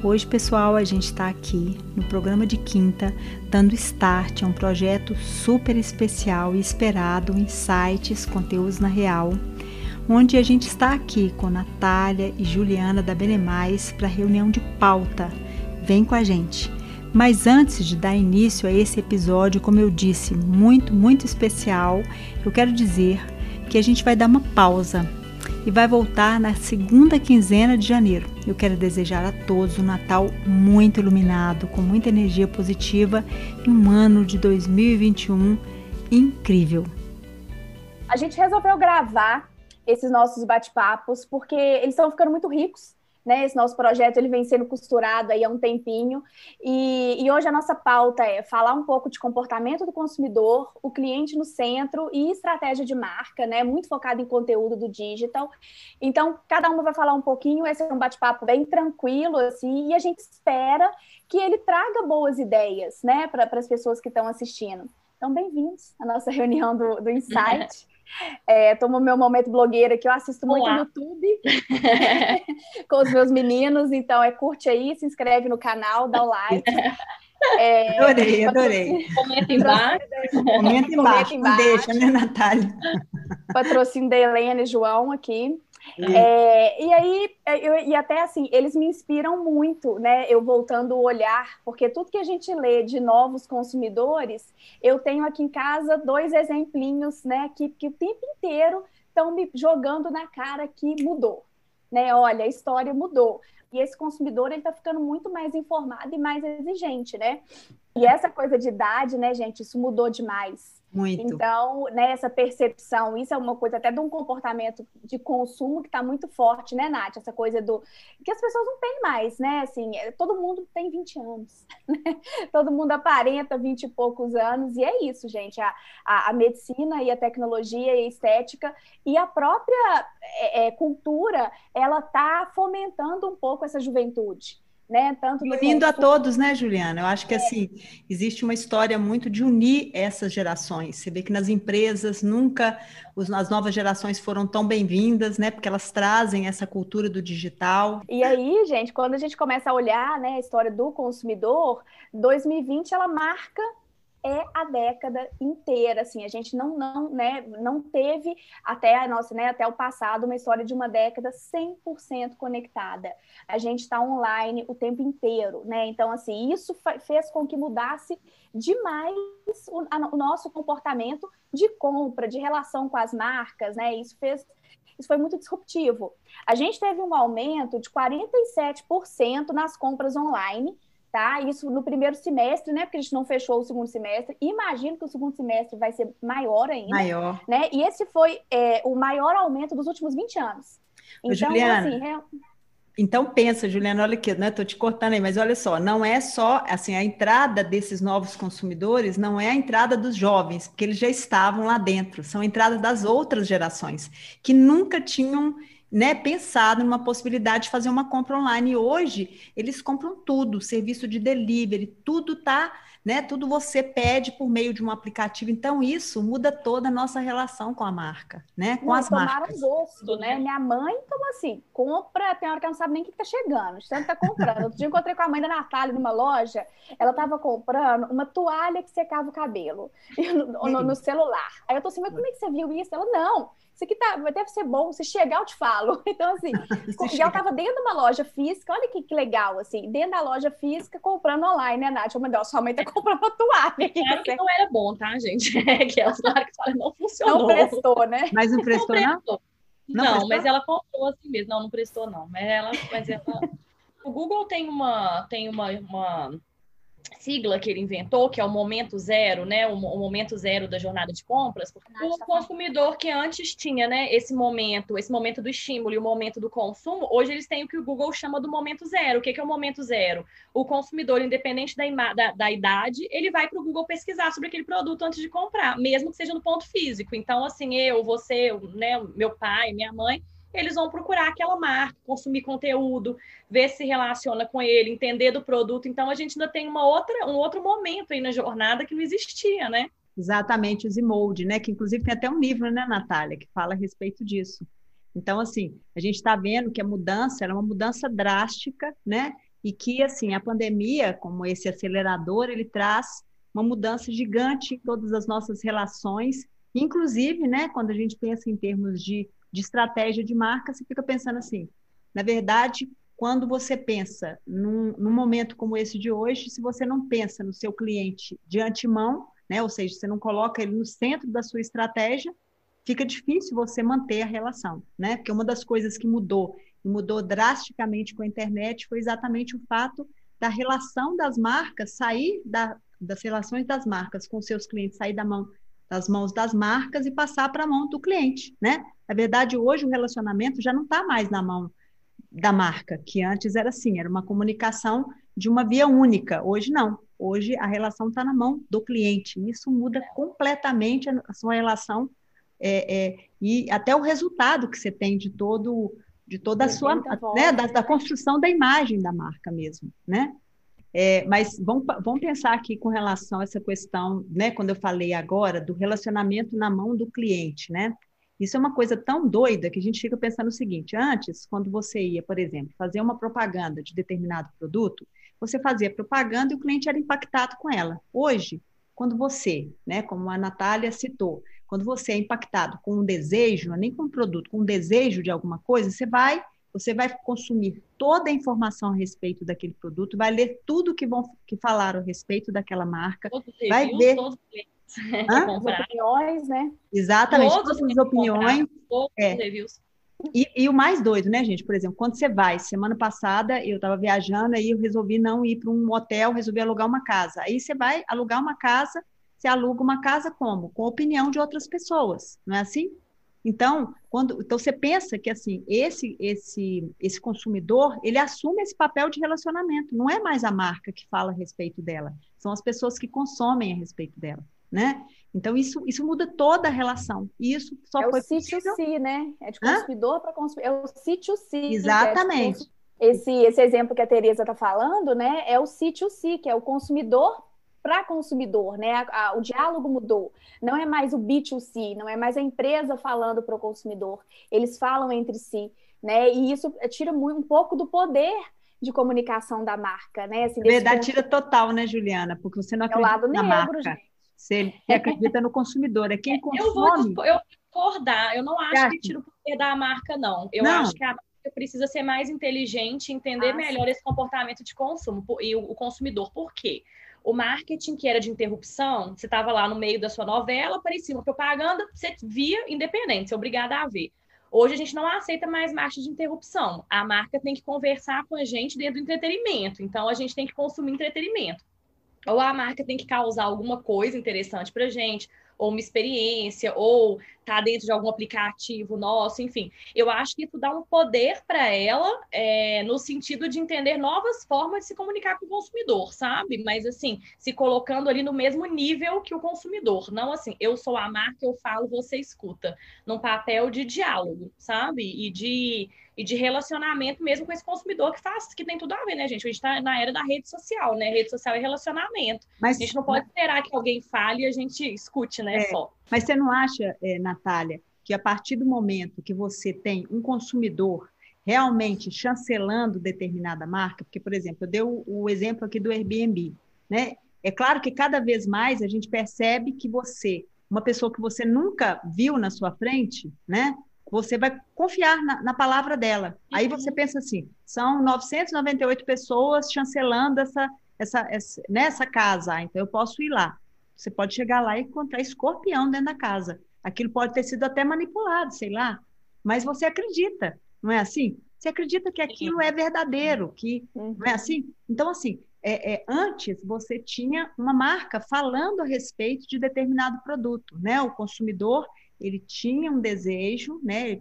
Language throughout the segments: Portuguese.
Hoje, pessoal, a gente está aqui no programa de quinta, dando start a um projeto super especial e esperado, insights, conteúdos na real, onde a gente está aqui com Natália e Juliana da Benemais para reunião de pauta. Vem com a gente! Mas antes de dar início a esse episódio, como eu disse, muito, muito especial, eu quero dizer que a gente vai dar uma pausa e vai voltar na segunda quinzena de janeiro. Eu quero desejar a todos um Natal muito iluminado, com muita energia positiva e um ano de 2021 incrível. A gente resolveu gravar esses nossos bate-papos porque eles estão ficando muito ricos né? Esse nosso projeto ele vem sendo costurado aí há um tempinho e, e, hoje a nossa pauta é falar um pouco de comportamento do consumidor, o cliente no centro e estratégia de marca, né? Muito focado em conteúdo do digital. Então, cada uma vai falar um pouquinho. Esse é um bate-papo bem tranquilo assim e a gente espera que ele traga boas ideias, né? Para as pessoas que estão assistindo. Então, bem-vindos à nossa reunião do, do Insight. É, tomo meu momento blogueira que eu assisto muito Olá. no YouTube com os meus meninos, então é curte aí, se inscreve no canal, dá o like. É, adorei, adorei. Comenta embaixo. Comenta embaixo, embaixo. deixa, né, Natália? Patrocínio da Helena e João aqui. É, e aí, é, eu, e até assim, eles me inspiram muito, né? Eu voltando o olhar, porque tudo que a gente lê de novos consumidores, eu tenho aqui em casa dois exemplinhos, né? Que, que o tempo inteiro estão me jogando na cara que mudou, né? Olha, a história mudou. E esse consumidor ele está ficando muito mais informado e mais exigente, né? E essa coisa de idade, né, gente, isso mudou demais. Muito. Então, né, essa percepção, isso é uma coisa até de um comportamento de consumo que está muito forte, né, Nath? Essa coisa do. que as pessoas não têm mais, né? Assim, é, todo mundo tem 20 anos, né? Todo mundo aparenta 20 e poucos anos, e é isso, gente. A, a, a medicina e a tecnologia e a estética e a própria é, é, cultura, ela está fomentando um pouco essa juventude né? Tanto unindo a todos, né, Juliana? Eu acho que é. assim existe uma história muito de unir essas gerações. Você vê que nas empresas nunca os, as novas gerações foram tão bem-vindas, né? Porque elas trazem essa cultura do digital. E aí, gente, quando a gente começa a olhar, né, a história do consumidor, 2020 ela marca é a década inteira, assim, a gente não, não, né, não teve até a nossa, né, até o passado uma história de uma década 100% conectada. A gente está online o tempo inteiro, né? Então, assim, isso fez com que mudasse demais o, a, o nosso comportamento de compra, de relação com as marcas, né? Isso fez isso foi muito disruptivo. A gente teve um aumento de 47% nas compras online tá? Isso no primeiro semestre, né? Porque a gente não fechou o segundo semestre. Imagino que o segundo semestre vai ser maior ainda. Maior. Né? E esse foi é, o maior aumento dos últimos 20 anos. Então, Juliana, assim, é... Então pensa, Juliana, olha aqui, né? Tô te cortando aí, mas olha só, não é só assim a entrada desses novos consumidores, não é a entrada dos jovens, porque eles já estavam lá dentro, são a entrada das outras gerações que nunca tinham né, pensado numa possibilidade de fazer uma compra online. E hoje eles compram tudo, serviço de delivery, tudo tá, né? Tudo você pede por meio de um aplicativo. Então isso muda toda a nossa relação com a marca, né? Com as marcas. gosto, né? Minha mãe, como assim, compra, tem hora que ela não sabe nem o que está chegando, tanto tá comprando. Outro dia eu encontrei com a mãe da Natália numa loja, ela estava comprando uma toalha que secava o cabelo no, no, no, celular. Aí eu tô assim, mas como é que você viu isso? Ela, não, isso aqui tá, deve ser bom, se chegar eu te falo. Então, assim, e ela estava dentro de uma loja física, olha que, que, legal, assim, dentro da loja física, comprando online, né, Nath? Meu Deus, sua mãe tá comprando uma toalha. Claro que não era bom, tá, gente? É que ela, claro que não funcionou. Não prestou, né? Mas não prestou, não? Prestou. Não, não prestou? mas ela comprou assim mesmo. Não, não prestou, não. Mas ela, mas ela... O Google tem uma, tem uma, uma sigla que ele inventou, que é o momento zero, né? O, o momento zero da jornada de compras, o consumidor que antes tinha, né, esse momento, esse momento do estímulo e o momento do consumo, hoje eles têm o que o Google chama do momento zero. O que, que é o momento zero? O consumidor, independente da, da, da idade, ele vai para o Google pesquisar sobre aquele produto antes de comprar, mesmo que seja no ponto físico. Então, assim, eu, você, né, meu pai, minha mãe, eles vão procurar aquela marca, consumir conteúdo, ver se relaciona com ele, entender do produto. Então a gente ainda tem uma outra, um outro momento aí na jornada que não existia, né? Exatamente, os emold, né? Que inclusive tem até um livro, né, Natália, que fala a respeito disso. Então, assim, a gente está vendo que a mudança é uma mudança drástica, né? e que assim a pandemia, como esse acelerador, ele traz uma mudança gigante em todas as nossas relações, inclusive, né, quando a gente pensa em termos de, de estratégia de marca, você fica pensando assim, na verdade, quando você pensa num, num, momento como esse de hoje, se você não pensa no seu cliente de antemão, né, ou seja, você não coloca ele no centro da sua estratégia, fica difícil você manter a relação, né? Porque uma das coisas que mudou e mudou drasticamente com a internet foi exatamente o fato da relação das marcas sair da, das relações das marcas com seus clientes, sair da mão das mãos das marcas e passar para a mão do cliente, né? Na verdade, hoje o relacionamento já não está mais na mão da marca, que antes era assim, era uma comunicação de uma via única. Hoje não. Hoje a relação está na mão do cliente. Isso muda completamente a sua relação é, é, e até o resultado que você tem de todo de toda a sua né, da, da, construção da imagem da marca mesmo, né? É, mas vamos, vamos pensar aqui com relação a essa questão, né? Quando eu falei agora do relacionamento na mão do cliente, né? Isso é uma coisa tão doida que a gente fica pensando o seguinte: antes, quando você ia, por exemplo, fazer uma propaganda de determinado produto, você fazia propaganda e o cliente era impactado com ela. Hoje, quando você, né, como a Natália citou, quando você é impactado com um desejo, não é nem com um produto, com um desejo de alguma coisa, você vai, você vai consumir toda a informação a respeito daquele produto, vai ler tudo que vão que falaram a respeito daquela marca, todos vai reviews, ver todos as opiniões, né? Exatamente, todas as opiniões, todos é. os reviews. E, e, o mais doido, né, gente? Por exemplo, quando você vai, semana passada eu estava viajando, aí eu resolvi não ir para um hotel, resolvi alugar uma casa. Aí você vai alugar uma casa você aluga uma casa como? Com a opinião de outras pessoas, não é assim? Então, quando, então você pensa que assim, esse esse esse consumidor, ele assume esse papel de relacionamento, não é mais a marca que fala a respeito dela, são as pessoas que consomem a respeito dela, né? Então isso isso muda toda a relação. E isso só é foi o sítio C, né? É de consumidor para consumidor. É o sítio C. Exatamente. É esse, esse exemplo que a Tereza está falando, né, é o sítio C, que é o consumidor para consumidor, né? A, a, o diálogo mudou. Não é mais o B2C, não é mais a empresa falando para o consumidor. Eles falam entre si, né? E isso tira muito, um pouco do poder de comunicação da marca, né? Assim, Verdade, tira total, né, Juliana? Porque você não acredita é o lado na negro, marca. Gente. Você acredita no consumidor, é quem consome. Eu vou eu concordar, eu não acho que tira o poder da marca, não. Eu não. acho que a marca precisa ser mais inteligente, entender ah, melhor sim. esse comportamento de consumo e o, o consumidor. Por quê? O marketing, que era de interrupção, você estava lá no meio da sua novela, aparecia uma propaganda, você via independente, você é obrigada a ver. Hoje a gente não aceita mais marcha de interrupção. A marca tem que conversar com a gente dentro do entretenimento. Então a gente tem que consumir entretenimento. Ou a marca tem que causar alguma coisa interessante para gente, ou uma experiência, ou tá dentro de algum aplicativo nosso, enfim. Eu acho que isso dá um poder para ela é, no sentido de entender novas formas de se comunicar com o consumidor, sabe? Mas assim, se colocando ali no mesmo nível que o consumidor, não assim, eu sou a marca, eu falo, você escuta, num papel de diálogo, sabe? E de e de relacionamento mesmo com esse consumidor que faz, que tem tudo a ver, né, gente? A gente está na era da rede social, né? Rede social é relacionamento. Mas, a gente não pode esperar que alguém fale e a gente escute, né? É, só. Mas você não acha, é, Natália, que a partir do momento que você tem um consumidor realmente chancelando determinada marca, porque, por exemplo, eu dei o, o exemplo aqui do Airbnb, né? É claro que cada vez mais a gente percebe que você, uma pessoa que você nunca viu na sua frente, né? Você vai confiar na, na palavra dela. Uhum. Aí você pensa assim, são 998 pessoas chancelando essa, essa, essa, nessa né, casa, ah, então eu posso ir lá. Você pode chegar lá e encontrar escorpião dentro da casa. Aquilo pode ter sido até manipulado, sei lá, mas você acredita, não é assim? Você acredita que aquilo é verdadeiro, que uhum. não é assim? Então, assim, é, é, antes você tinha uma marca falando a respeito de determinado produto, né? O consumidor ele tinha um desejo, né?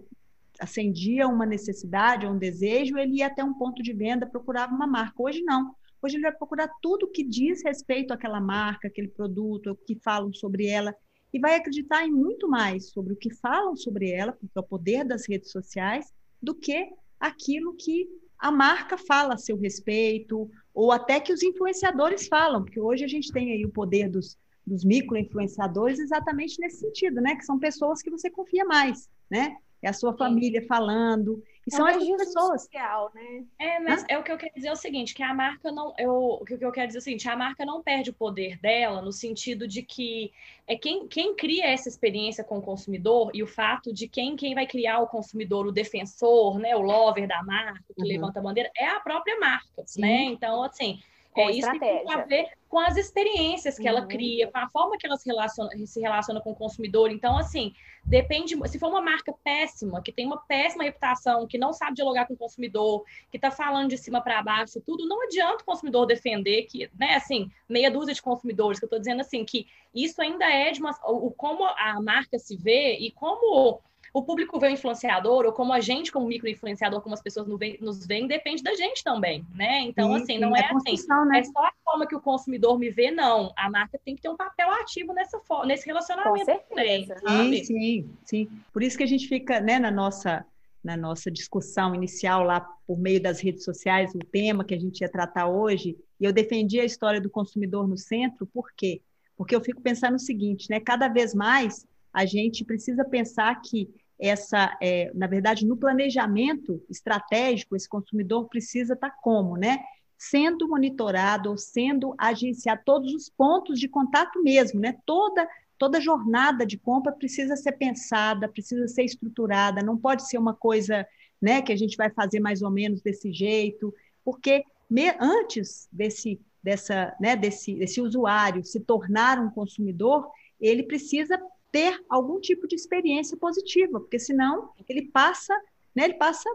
acendia uma necessidade um desejo, ele ia até um ponto de venda, procurava uma marca. Hoje não. Hoje ele vai procurar tudo que diz respeito àquela marca, aquele produto, o que falam sobre ela, e vai acreditar em muito mais sobre o que falam sobre ela, porque é o poder das redes sociais, do que aquilo que a marca fala a seu respeito, ou até que os influenciadores falam, porque hoje a gente tem aí o poder dos, dos micro-influenciadores exatamente nesse sentido, né? Que são pessoas que você confia mais, né? É a sua família falando. E são essas pessoas. Social, né? É, mas Hã? é o que eu quero dizer é o seguinte, que a marca não, eu, o que eu quero dizer é o seguinte, a marca não perde o poder dela no sentido de que é quem, quem cria essa experiência com o consumidor e o fato de quem, quem vai criar o consumidor, o defensor, né, o lover da marca, que uhum. levanta a bandeira, é a própria marca, Sim. né? Então, assim, com é, isso tem a ver com as experiências que uhum. ela cria, com a forma que ela se relaciona, se relaciona com o consumidor. Então, assim, depende. Se for uma marca péssima, que tem uma péssima reputação, que não sabe dialogar com o consumidor, que está falando de cima para baixo, tudo, não adianta o consumidor defender que, né, assim, meia dúzia de consumidores, que eu estou dizendo assim, que isso ainda é de uma. O, como a marca se vê e como o público vê o influenciador, ou como a gente, como micro-influenciador, como as pessoas nos veem, depende da gente também, né? Então, sim, assim, não é, é assim, né? é só a forma que o consumidor me vê, não. A marca tem que ter um papel ativo nessa nesse relacionamento também. Sim, sim, sim. Por isso que a gente fica, né, na nossa na nossa discussão inicial lá por meio das redes sociais, o tema que a gente ia tratar hoje, e eu defendi a história do consumidor no centro, por quê? Porque eu fico pensando o seguinte, né? Cada vez mais a gente precisa pensar que essa, é, na verdade, no planejamento estratégico, esse consumidor precisa estar como, né? Sendo monitorado ou sendo agenciado todos os pontos de contato mesmo, né? Toda toda jornada de compra precisa ser pensada, precisa ser estruturada, não pode ser uma coisa, né, que a gente vai fazer mais ou menos desse jeito, porque me, antes desse dessa, né, desse, desse usuário se tornar um consumidor, ele precisa ter algum tipo de experiência positiva, porque senão ele passa, né, ele passa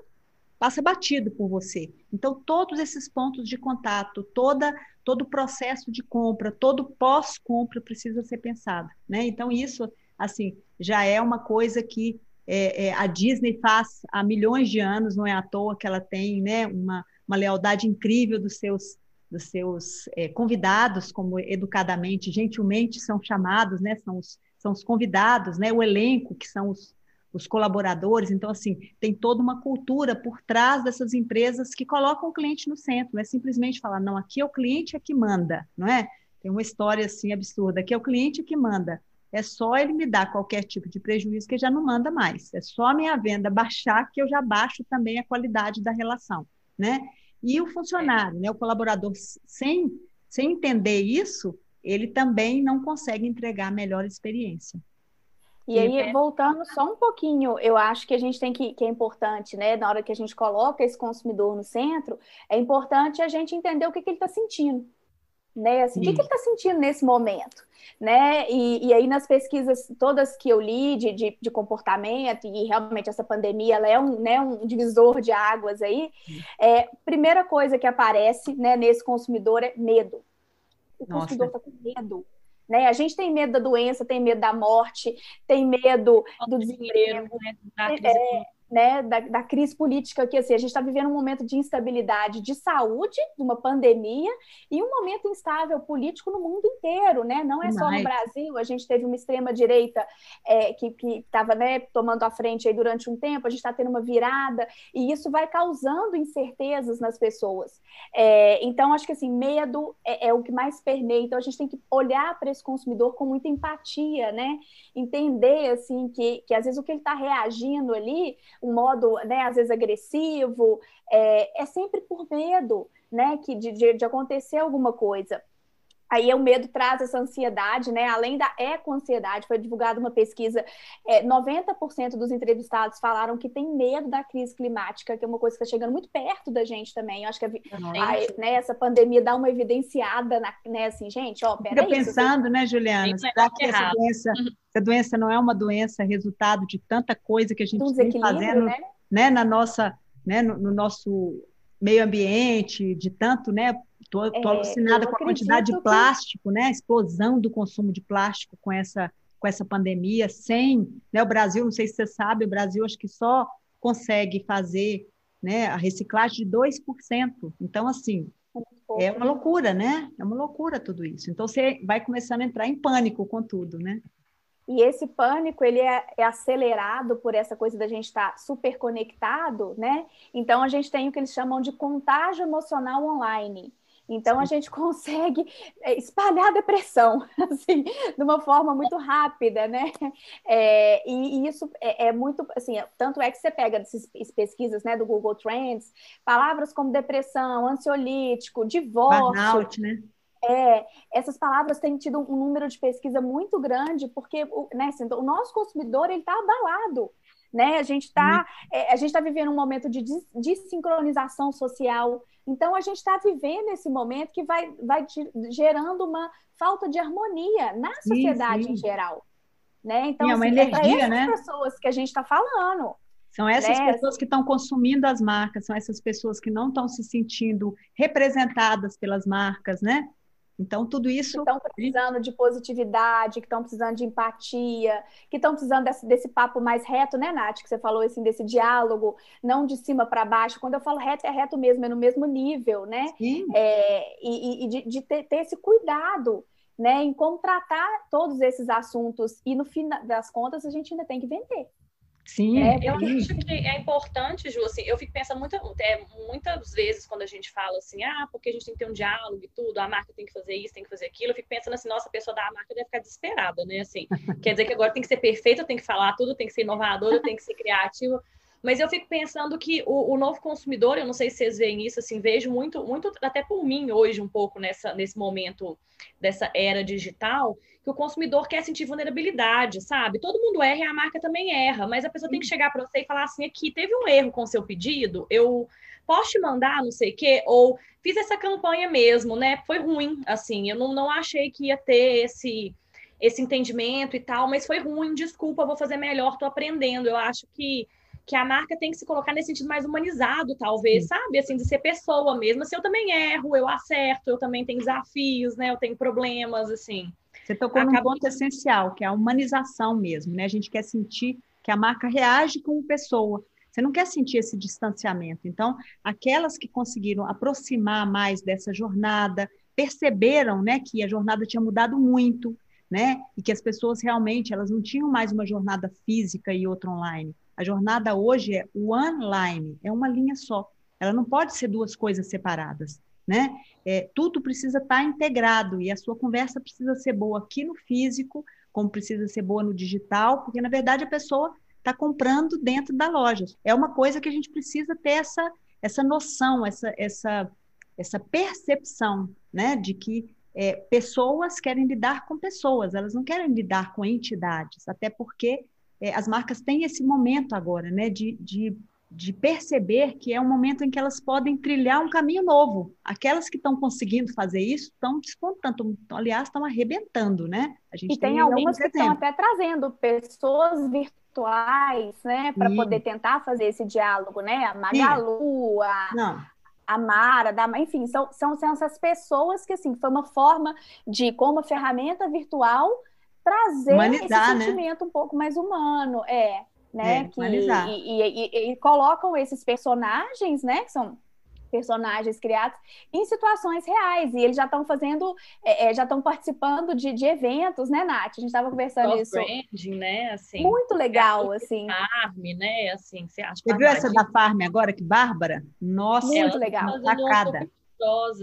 passa batido por você. Então todos esses pontos de contato, toda todo o processo de compra, todo pós-compra precisa ser pensado, né? Então isso assim já é uma coisa que é, é, a Disney faz há milhões de anos, não é à toa que ela tem né, uma, uma lealdade incrível dos seus dos seus é, convidados, como educadamente, gentilmente são chamados, né? São os são os convidados, né? O elenco, que são os, os colaboradores. Então, assim, tem toda uma cultura por trás dessas empresas que colocam o cliente no centro. Não é simplesmente falar, não, aqui é o cliente é que manda, não é? Tem uma história assim absurda, aqui é o cliente que manda. É só ele me dar qualquer tipo de prejuízo que já não manda mais. É só a minha venda baixar que eu já baixo também a qualidade da relação, né? E o funcionário, né, o colaborador, sem, sem entender isso, ele também não consegue entregar a melhor experiência. E aí, é voltando só um pouquinho, eu acho que a gente tem que, que é importante, né? Na hora que a gente coloca esse consumidor no centro, é importante a gente entender o que, que ele está sentindo. Né? Assim, o que, que ele está sentindo nesse momento? Né? E, e, aí, nas pesquisas todas que eu li de, de, de, comportamento, e realmente essa pandemia ela é um, né, um divisor de águas aí, é, primeira coisa que aparece né, nesse consumidor é medo o Nossa. consumidor está com medo. Né? A gente tem medo da doença, tem medo da morte, tem medo do desemprego, né? é, né, da, da, crise política que assim, a gente está vivendo um momento de instabilidade de saúde, de uma pandemia, e um momento instável político no mundo inteiro, né? Não é só no Brasil, a gente teve uma extrema-direita é, que estava né, tomando a frente aí durante um tempo, a gente está tendo uma virada, e isso vai causando incertezas nas pessoas. É, então, acho que assim, medo é, é o que mais permeia, então a gente tem que olhar para esse consumidor com muita empatia, né? Entender assim que, que às vezes o que ele está reagindo ali um modo, né, às vezes agressivo, é, é sempre por medo, né, que de, de, de acontecer alguma coisa. Aí o medo traz essa ansiedade, né? Além da eco-ansiedade, foi divulgada uma pesquisa, é, 90% dos entrevistados falaram que tem medo da crise climática, que é uma coisa que está chegando muito perto da gente também. Eu acho que a, a, né, essa pandemia dá uma evidenciada, na, né? Assim, gente, ó, peraí. Fica pensando, né, Juliana? Será que essa doença, essa doença não é uma doença resultado de tanta coisa que a gente vem fazendo né? né? na nossa, né, no, no nosso meio ambiente, de tanto, né, Estou é, alucinada com a quantidade de plástico, que... né? A explosão do consumo de plástico com essa, com essa pandemia, sem. Né, o Brasil, não sei se você sabe, o Brasil acho que só consegue fazer né, a reciclagem de 2%. Então, assim, é uma loucura, né? É uma loucura tudo isso. Então, você vai começando a entrar em pânico com tudo, né? E esse pânico ele é, é, acelerado por essa coisa da gente estar super conectado, né? Então a gente tem o que eles chamam de contágio emocional online. Então a gente consegue é, espalhar a depressão assim, de uma forma muito rápida, né? É, e, e, isso é, é, muito assim, tanto é que você pega essas pesquisas né, do Google Trends, palavras como depressão, ansiolítico, divórcio. Burnout, né? É, essas palavras têm tido um número de pesquisa muito grande, porque né, assim, o nosso consumidor ele está abalado né? A gente está é, a gente está vivendo um momento de desincronização social. Então a gente está vivendo esse momento que vai, vai gerando uma falta de harmonia na sociedade sim, sim. em geral, né? Então é uma assim, energia, é né? pessoas que a gente está falando. São essas né? pessoas que estão consumindo as marcas, são essas pessoas que não estão se sentindo representadas pelas marcas, né? Então, tudo isso. Que estão precisando de positividade, que estão precisando de empatia, que estão precisando desse, desse, papo mais reto, né, Nath? Que você falou assim, desse diálogo, não de cima para baixo. Quando eu falo reto, é reto mesmo, é no mesmo nível, né? Sim. É, e, e de, de ter, ter, esse cuidado. Né, em como tratar todos esses assuntos e no fim das contas a gente ainda tem que vender. Sim, é, eu acho que é importante, Ju, assim, eu fico pensando muita, é, muitas vezes quando a gente fala assim, ah, porque a gente tem que ter um diálogo e tudo, a marca tem que fazer isso, tem que fazer aquilo, eu fico pensando assim, nossa, a pessoa da marca deve ficar desesperada, né, assim, quer dizer que agora tem que ser perfeita, tem que falar tudo, tem que ser inovadora, tem que ser criativa, mas eu fico pensando que o, o, novo consumidor, eu não sei se vocês veem isso, assim, vejo muito, muito até por mim hoje um pouco nessa, nesse momento dessa era digital, que o consumidor quer sentir vulnerabilidade, sabe? Todo mundo erra e a marca também erra, mas a pessoa tem que chegar para você e falar assim, aqui, teve um erro com o seu pedido, eu posso te mandar, não sei o quê, ou fiz essa campanha mesmo, né? Foi ruim, assim, eu não, não achei que ia ter esse esse entendimento e tal, mas foi ruim, desculpa, vou fazer melhor, tô aprendendo. Eu acho que que a marca tem que se colocar nesse sentido mais humanizado, talvez, Sim. sabe? Assim, de ser pessoa mesmo. Assim, eu também erro, eu acerto, eu também tenho desafios, né? Eu tenho problemas, assim. Você tocou Acaba... num ponto essencial, que é a humanização mesmo, né? A gente quer sentir que a marca reage como pessoa. Você não quer sentir esse distanciamento. Então, aquelas que conseguiram aproximar mais dessa jornada, perceberam, né, que a jornada tinha mudado muito, né? E que as pessoas realmente, elas não tinham mais uma jornada física e outra online a jornada hoje é one-line, é uma linha só. Ela não pode ser duas coisas separadas, né? É, tudo precisa estar tá integrado e a sua conversa precisa ser boa aqui no físico, como precisa ser boa no digital, porque na verdade a pessoa está comprando dentro da loja. É uma coisa que a gente precisa ter essa, essa noção, essa, essa, essa percepção, né, de que é, pessoas querem lidar com pessoas, elas não querem lidar com entidades, até porque é, as marcas têm esse momento agora, né, de, de, de perceber que é um momento em que elas podem trilhar um caminho novo. Aquelas que estão conseguindo fazer isso estão despontando, aliás, estão arrebentando, né? A gente e tem, tem algumas que estão até trazendo pessoas virtuais, né, para poder tentar fazer esse diálogo, né? A Magalu, a, Não a Mara, da, enfim, são, são, são essas pessoas que, assim, foi uma forma de, como ferramenta virtual, trazer Humanizar, esse né? sentimento né? um pouco mais humano, é, né? É, que, e, e, e, e, colocam esses personagens, né? Que são personagens criados em situações reais. E eles já estão fazendo, é, é já estão participando de, de, eventos, né, Nath? A gente estava conversando isso. branding, né? Assim, Muito legal, assim. Farm, né? Assim, você acha Você viu essa da Farm agora, que Bárbara? Nossa, muito legal. Sacada.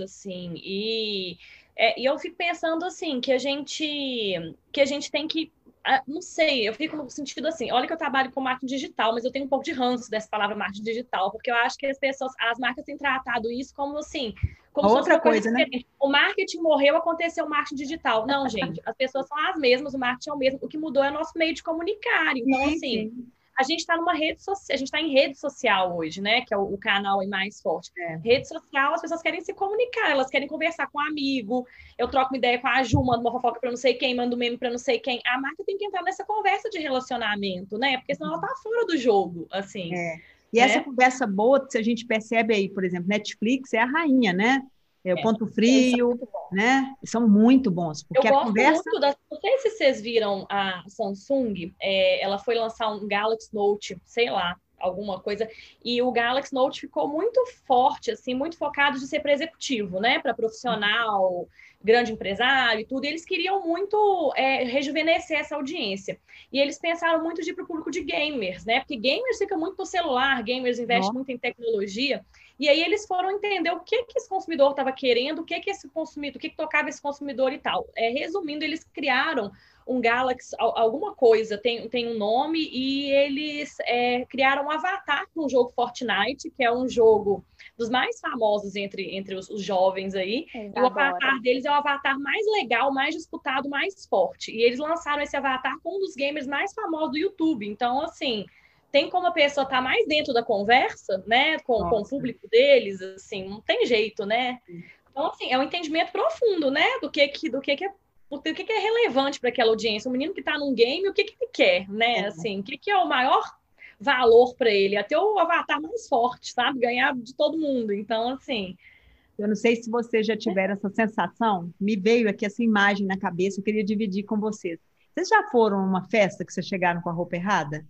assim. E é, e eu fico pensando assim, que a gente que a gente tem que. Ah, não sei, eu fico no sentido assim, olha que eu trabalho com marketing digital, mas eu tenho um pouco de ranço dessa palavra marketing digital, porque eu acho que as pessoas, as marcas têm tratado isso como assim, como outra coisa, coisa né? O marketing morreu, aconteceu o marketing digital. Não, gente, as pessoas são as mesmas, o marketing é o mesmo. O que mudou é o nosso meio de comunicar. Então, sim, assim, sim a gente está numa rede social, a gente está em rede social hoje, né? Que é o, o canal mais forte. É. Rede social, as pessoas querem se comunicar, elas querem conversar com um amigo. Eu troco uma ideia com a Ju, mando uma fofoca para não sei quem, mando um meme para não sei quem. A marca tem que entrar nessa conversa de relacionamento, né? Porque senão ela tá fora do jogo, assim. É. E né? essa conversa boa, se a gente percebe aí, por exemplo, Netflix é a rainha, né? É, o é, Ponto Frio, né? São muito bons. Porque eu gosto conversa... muito da. Não sei se vocês viram a Samsung, é, ela foi lançar um Galaxy Note, sei lá, alguma coisa, e o Galaxy Note ficou muito forte, assim, muito focado de ser para executivo, né? Para profissional, grande empresário e tudo, e eles queriam muito é, rejuvenescer essa audiência. E eles pensaram muito de ir para o público de gamers, né? Porque gamers fica muito no celular, gamers investem muito em tecnologia. E aí eles foram entender o que, que esse consumidor estava querendo, o que, que esse consumidor, o que, que tocava esse consumidor e tal. É, resumindo, eles criaram um Galaxy, alguma coisa, tem, tem um nome, e eles é, criaram um avatar para um jogo Fortnite, que é um jogo dos mais famosos entre, entre os, os jovens aí. e o avatar deles é o avatar mais legal, mais disputado, mais forte. E eles lançaram esse avatar com um dos gamers mais famosos do YouTube. Então, assim, tem como a pessoa estar tá mais dentro da conversa, né, com, com o público deles, assim, não tem jeito, né? Então, assim, é um entendimento profundo, né, do que, que, do que, que é o que, que é relevante para aquela audiência. O menino que está num game, o que, que ele quer, né? Assim, o que, que é o maior valor para ele? Até o avatar mais forte, sabe? Ganhar de todo mundo. Então, assim. Eu não sei se vocês já tiveram essa sensação. Me veio aqui essa imagem na cabeça, eu queria dividir com vocês. Vocês já foram a uma festa que vocês chegaram com a roupa errada?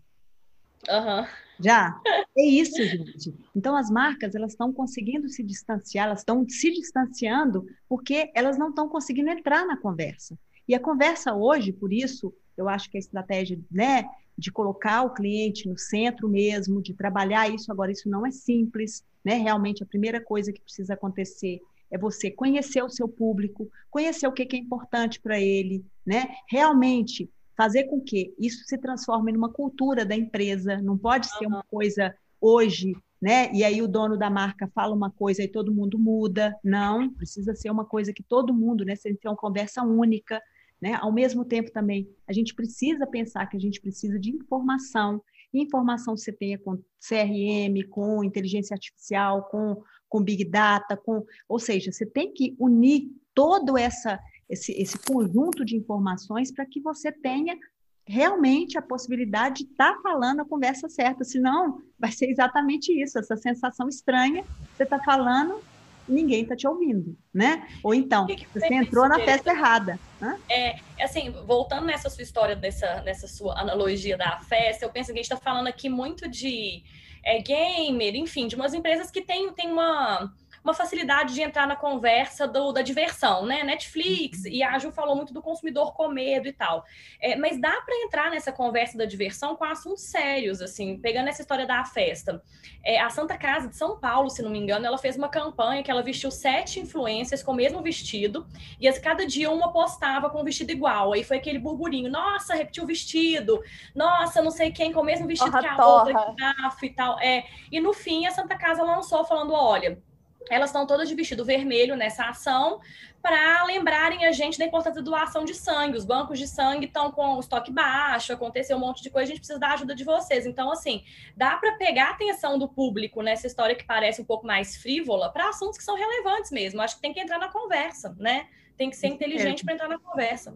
Uhum. Já? É isso, gente. Então, as marcas, elas estão conseguindo se distanciar, elas estão se distanciando porque elas não estão conseguindo entrar na conversa. E a conversa hoje, por isso, eu acho que a estratégia né, de colocar o cliente no centro mesmo, de trabalhar isso, agora isso não é simples, né? Realmente, a primeira coisa que precisa acontecer é você conhecer o seu público, conhecer o que é importante para ele, né? Realmente fazer com que isso se transforme numa cultura da empresa, não pode ser uma coisa hoje, né? E aí o dono da marca fala uma coisa e todo mundo muda. Não, precisa ser uma coisa que todo mundo, né? Tem que ter uma conversa única, né? Ao mesmo tempo também, a gente precisa pensar que a gente precisa de informação. informação você tenha com CRM, com inteligência artificial, com, com Big Data, com, ou seja, você tem que unir todo essa esse, esse conjunto de informações para que você tenha realmente a possibilidade de estar tá falando a conversa certa, senão vai ser exatamente isso, essa sensação estranha, você está falando ninguém está te ouvindo, né? Ou então, que que você entrou na festa errada. Né? É, assim, voltando nessa sua história, nessa, nessa sua analogia da festa, eu penso que a gente está falando aqui muito de é, gamer, enfim, de umas empresas que têm tem uma uma facilidade de entrar na conversa do, da diversão, né? Netflix, uhum. e a Ju falou muito do consumidor com medo e tal. É, mas dá para entrar nessa conversa da diversão com assuntos sérios, assim, pegando essa história da festa. É, a Santa Casa de São Paulo, se não me engano, ela fez uma campanha que ela vestiu sete influências com o mesmo vestido, e as, cada dia uma postava com um vestido igual. Aí foi aquele burburinho, nossa, repetiu o vestido, nossa, não sei quem com o mesmo vestido torra, que a torra. outra, que e tal. É, e no fim, a Santa Casa lançou falando, olha, elas estão todas de vestido vermelho nessa ação para lembrarem a gente da importância da doação de sangue. Os bancos de sangue estão com o estoque baixo, aconteceu um monte de coisa, a gente precisa da ajuda de vocês. Então, assim, dá para pegar a atenção do público nessa história que parece um pouco mais frívola para assuntos que são relevantes mesmo. Acho que tem que entrar na conversa, né? Tem que ser inteligente para entrar na conversa.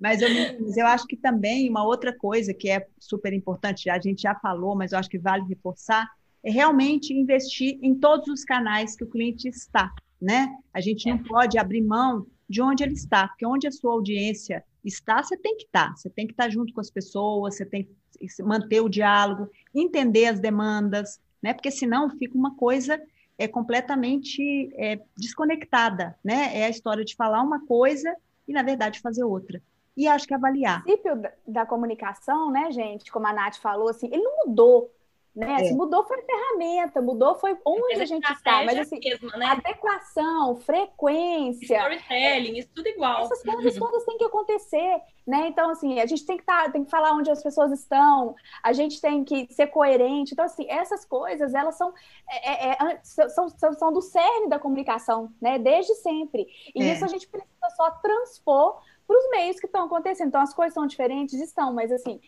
Mas eu, eu acho que também uma outra coisa que é super importante, a gente já falou, mas eu acho que vale reforçar, é realmente investir em todos os canais que o cliente está, né? A gente não pode abrir mão de onde ele está, porque onde a sua audiência está, você tem que estar, você tem que estar junto com as pessoas, você tem que manter o diálogo, entender as demandas, né? Porque senão fica uma coisa é completamente é, desconectada, né? É a história de falar uma coisa e na verdade fazer outra. E acho que avaliar. O princípio da, da comunicação, né, gente? Como a Nath falou, assim, ele não mudou né? É. Assim, mudou foi a ferramenta, mudou foi onde a gente está, mas assim, mesma, né? adequação, frequência, storytelling, isso tudo igual. Essas coisas todas têm que acontecer, né? Então assim, a gente tem que tá, tem que falar onde as pessoas estão, a gente tem que ser coerente. Então assim, essas coisas elas são é, é, é são, são, são do cerne da comunicação, né? Desde sempre. E é. isso a gente precisa só transpor para os meios que estão acontecendo. Então as coisas são diferentes, estão, mas assim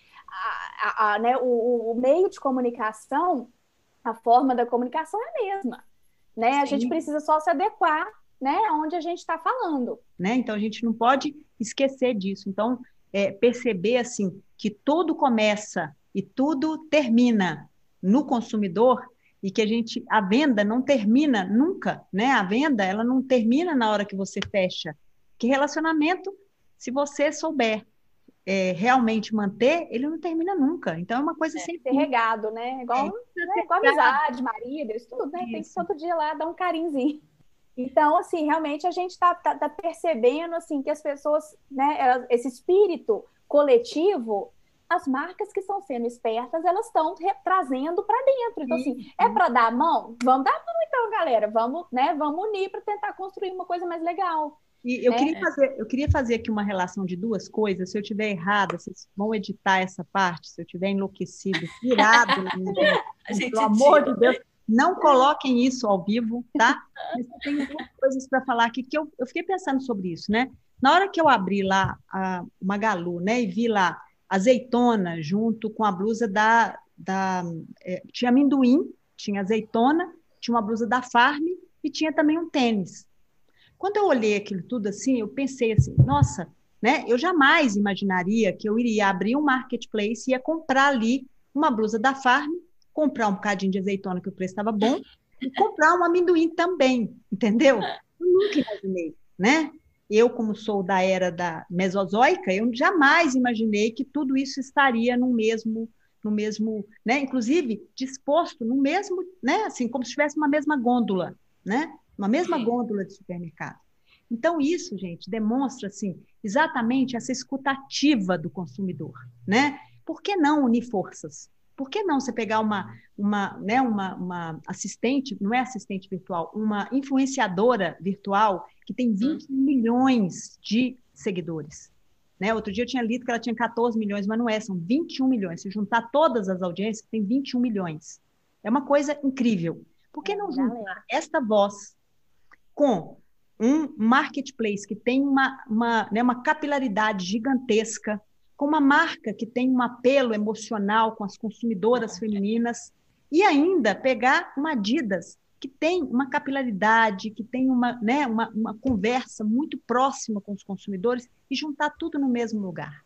a, a, né, o, o, meio de comunicação, a forma da comunicação é a mesma. Né? A gente precisa só se adequar né, onde a gente está falando. Né? Então a gente não pode esquecer disso. Então, é, perceber assim que tudo começa e tudo termina no consumidor e que a gente a venda não termina nunca, né? A venda ela não termina na hora que você fecha. Que relacionamento, se você souber é, realmente manter, ele não termina nunca. Então é uma coisa é, sempre. Ser regado, né? Igual, é, né? Igual amizade, marido, isso tudo, né? Isso. Tem que todo dia lá dar um carinhozinho. Então, assim, realmente a gente está tá, tá percebendo assim que as pessoas, né, esse espírito coletivo, as marcas que estão sendo espertas, elas estão trazendo para dentro. Então, assim, é para dar a mão? Vamos dar a mão, então, galera. Vamos, né? Vamos unir para tentar construir uma coisa mais legal. E eu, né? queria fazer, eu queria fazer aqui uma relação de duas coisas. Se eu tiver errada, vocês vão editar essa parte. Se eu tiver enlouquecido, virado, pelo amor de Deus, não coloquem isso ao vivo, tá? Mas eu tenho duas coisas para falar aqui que eu, eu fiquei pensando sobre isso, né? Na hora que eu abri lá a Magalu, né, e vi lá azeitona junto com a blusa da, da é, tinha amendoim, tinha azeitona, tinha uma blusa da Farm e tinha também um tênis. Quando eu olhei aquilo tudo assim, eu pensei assim, nossa, né? Eu jamais imaginaria que eu iria abrir um marketplace e ia comprar ali uma blusa da Farm, comprar um bocadinho de azeitona que o preço estava bom e comprar um amendoim também, entendeu? Eu nunca imaginei, né? Eu, como sou da era da Mesozoica, eu jamais imaginei que tudo isso estaria no mesmo, no mesmo, né? Inclusive disposto no mesmo, né? Assim, como se tivesse uma mesma gôndola, né? Uma mesma gôndola de supermercado. Então, isso, gente, demonstra assim, exatamente essa escutativa do consumidor. Né? Por que não unir forças? Por que não você pegar uma, uma, né, uma, uma assistente, não é assistente virtual, uma influenciadora virtual que tem 20 hum. milhões de seguidores? Né? Outro dia eu tinha lido que ela tinha 14 milhões, mas não é, são 21 milhões. Se juntar todas as audiências, tem 21 milhões. É uma coisa incrível. Por que não juntar esta voz com um marketplace que tem uma, uma, né, uma capilaridade gigantesca, com uma marca que tem um apelo emocional com as consumidoras femininas, e ainda pegar uma Adidas que tem uma capilaridade, que tem uma, né, uma, uma conversa muito próxima com os consumidores e juntar tudo no mesmo lugar.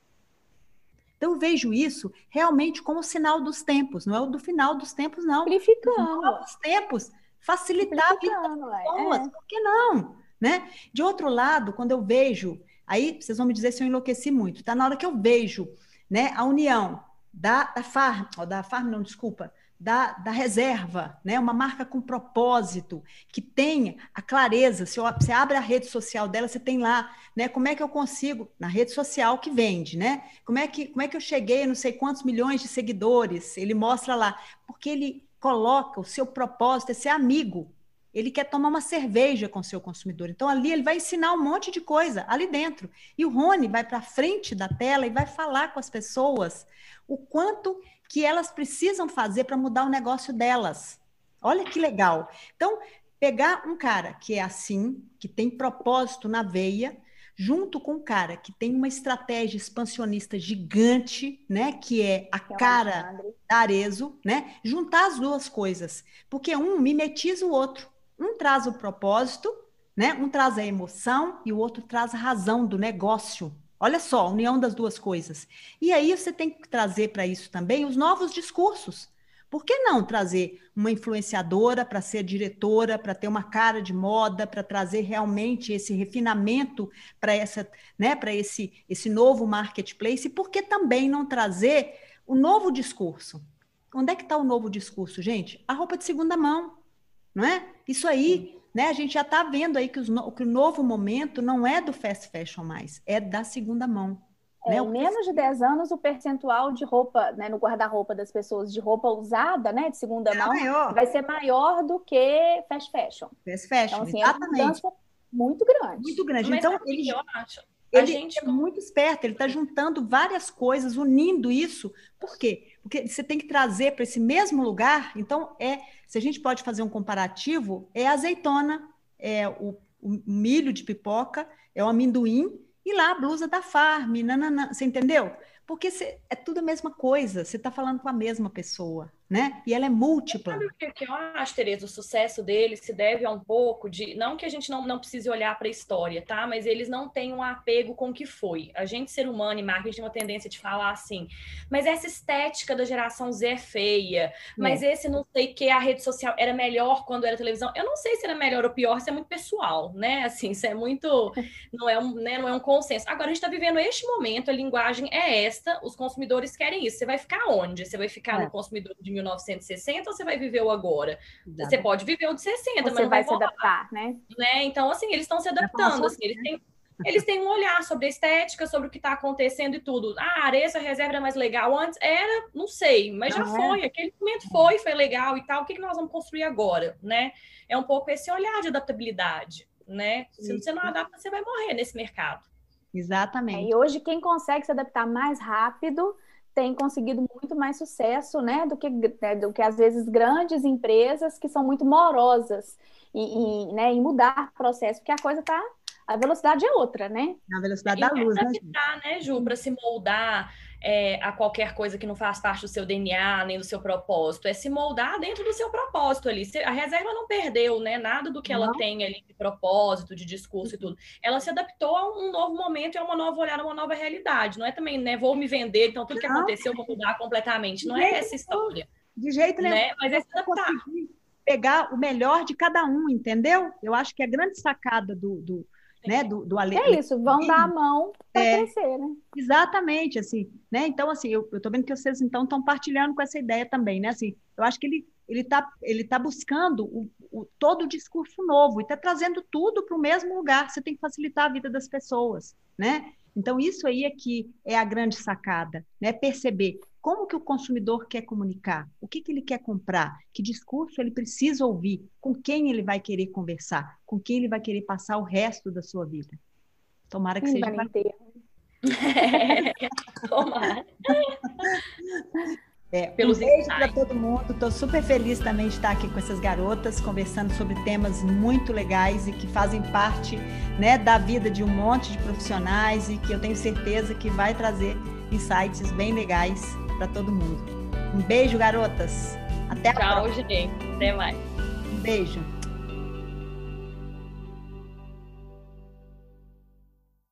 Então, eu vejo isso realmente como sinal dos tempos, não é o do final dos tempos, não. Amplificando. Novos tempos facilitar a vida das pessoas. É. Por que não? Né? De outro lado, quando eu vejo, aí vocês vão me dizer se eu enlouqueci muito, tá? Na hora que eu vejo né, a união da, da Farm, oh, da Farm não, desculpa, da, da reserva, né? uma marca com propósito, que tem a clareza. Se você abre a rede social dela, você tem lá, né? Como é que eu consigo, na rede social que vende, né? Como é que, como é que eu cheguei a não sei quantos milhões de seguidores? Ele mostra lá, porque ele coloca o seu propósito é ser amigo. Ele quer tomar uma cerveja com o seu consumidor. Então, ali ele vai ensinar um monte de coisa ali dentro. E o Rony vai para frente da tela e vai falar com as pessoas o quanto que elas precisam fazer para mudar o negócio delas. Olha que legal. Então, pegar um cara que é assim, que tem propósito na veia, junto com um cara que tem uma estratégia expansionista gigante, né, que é a é cara da Arezo, né, juntar as duas coisas, porque um mimetiza o outro, um traz o propósito, né, um traz a emoção e o outro traz a razão do negócio. Olha só, a união das duas coisas. E aí você tem que trazer para isso também os novos discursos. Por que não trazer uma influenciadora para ser diretora, para ter uma cara de moda, para trazer realmente esse refinamento para essa, né, para esse esse novo marketplace? E por que também não trazer o novo discurso? Onde é que está o novo discurso, gente? A roupa de segunda mão, não é? Isso aí, né? A gente já está vendo aí que, os, que o novo momento não é do fast fashion mais, é da segunda mão. É, né? Em menos de 10 anos, o percentual de roupa, né, no guarda-roupa das pessoas de roupa usada, né, de segunda é mão, maior. vai ser maior do que fast fashion. Fast fashion, então, assim, exatamente. É uma mudança muito grande. Muito grande. Mas então, ele, eu acho. Ele gente... é muito esperto, ele está juntando várias coisas, unindo isso. Por quê? Porque você tem que trazer para esse mesmo lugar. Então, é, se a gente pode fazer um comparativo, é a azeitona, é o, o milho de pipoca, é o amendoim e lá a blusa da Farm, nanana, você entendeu? Porque cê, é tudo a mesma coisa, você está falando com a mesma pessoa né? E ela é múltipla. Sabe o que, eu acho, Tereza? O sucesso deles se deve a um pouco de. Não que a gente não, não precise olhar para a história, tá? Mas eles não têm um apego com o que foi. A gente, ser humano e marketing, tem uma tendência de falar assim, mas essa estética da geração Z é feia, mas é. esse não sei que a rede social era melhor quando era televisão. Eu não sei se era melhor ou pior, isso é muito pessoal, né? Assim, isso é muito. Não é um, né, não é um consenso. Agora, a gente está vivendo este momento, a linguagem é esta, os consumidores querem isso. Você vai ficar onde? Você vai ficar é. no consumidor de 1960 ou você vai viver o agora? Exato. Você pode viver o de 60, você mas não vai, vai se adaptar, né? né? Então, assim, eles estão se adaptando, assim, eles têm eles têm um olhar sobre a estética, sobre o que está acontecendo e tudo. Ah, a Areia, reserva era mais legal antes? Era, não sei, mas já é. foi. Aquele momento foi, foi legal e tal. O que, que nós vamos construir agora, né? É um pouco esse olhar de adaptabilidade, né? Se você não adapta, você vai morrer nesse mercado. Exatamente. É, e hoje, quem consegue se adaptar mais rápido tem conseguido muito mais sucesso, né, do que, né, do que às vezes grandes empresas que são muito morosas e, e né, em mudar processo, porque a coisa está a velocidade é outra, né? A velocidade da luz, né, Ju? né, Ju, para se moldar é, a qualquer coisa que não faz parte do seu DNA, nem do seu propósito. É se moldar dentro do seu propósito ali. A reserva não perdeu, né? Nada do que não. ela tem ali de propósito, de discurso e tudo. Ela se adaptou a um novo momento e a uma nova olhar, a uma nova realidade. Não é também, né? Vou me vender, então tudo que não. aconteceu eu vou mudar completamente. Não é essa história. De jeito nenhum. Né? Mas é se adaptar. Pegar o melhor de cada um, entendeu? Eu acho que a grande sacada do, do né, do, do ale... É isso, vão dar a mão para é, crescer, né? Exatamente, assim, né? Então, assim, eu, eu tô vendo que vocês então estão partilhando com essa ideia também, né? Assim, eu acho que ele ele está ele tá buscando o, o, todo o discurso novo e está trazendo tudo para o mesmo lugar. Você tem que facilitar a vida das pessoas, né? Então, isso aí é que é a grande sacada, né? Perceber como que o consumidor quer comunicar, o que, que ele quer comprar, que discurso ele precisa ouvir, com quem ele vai querer conversar, com quem ele vai querer passar o resto da sua vida. Tomara que seja. Vai ter. Tomara. É, um beijo para todo mundo. Estou super feliz também de estar aqui com essas garotas, conversando sobre temas muito legais e que fazem parte né, da vida de um monte de profissionais e que eu tenho certeza que vai trazer insights bem legais para todo mundo. Um beijo, garotas. Até a Tchau, próxima. Tchau, gente. Até mais. Um beijo.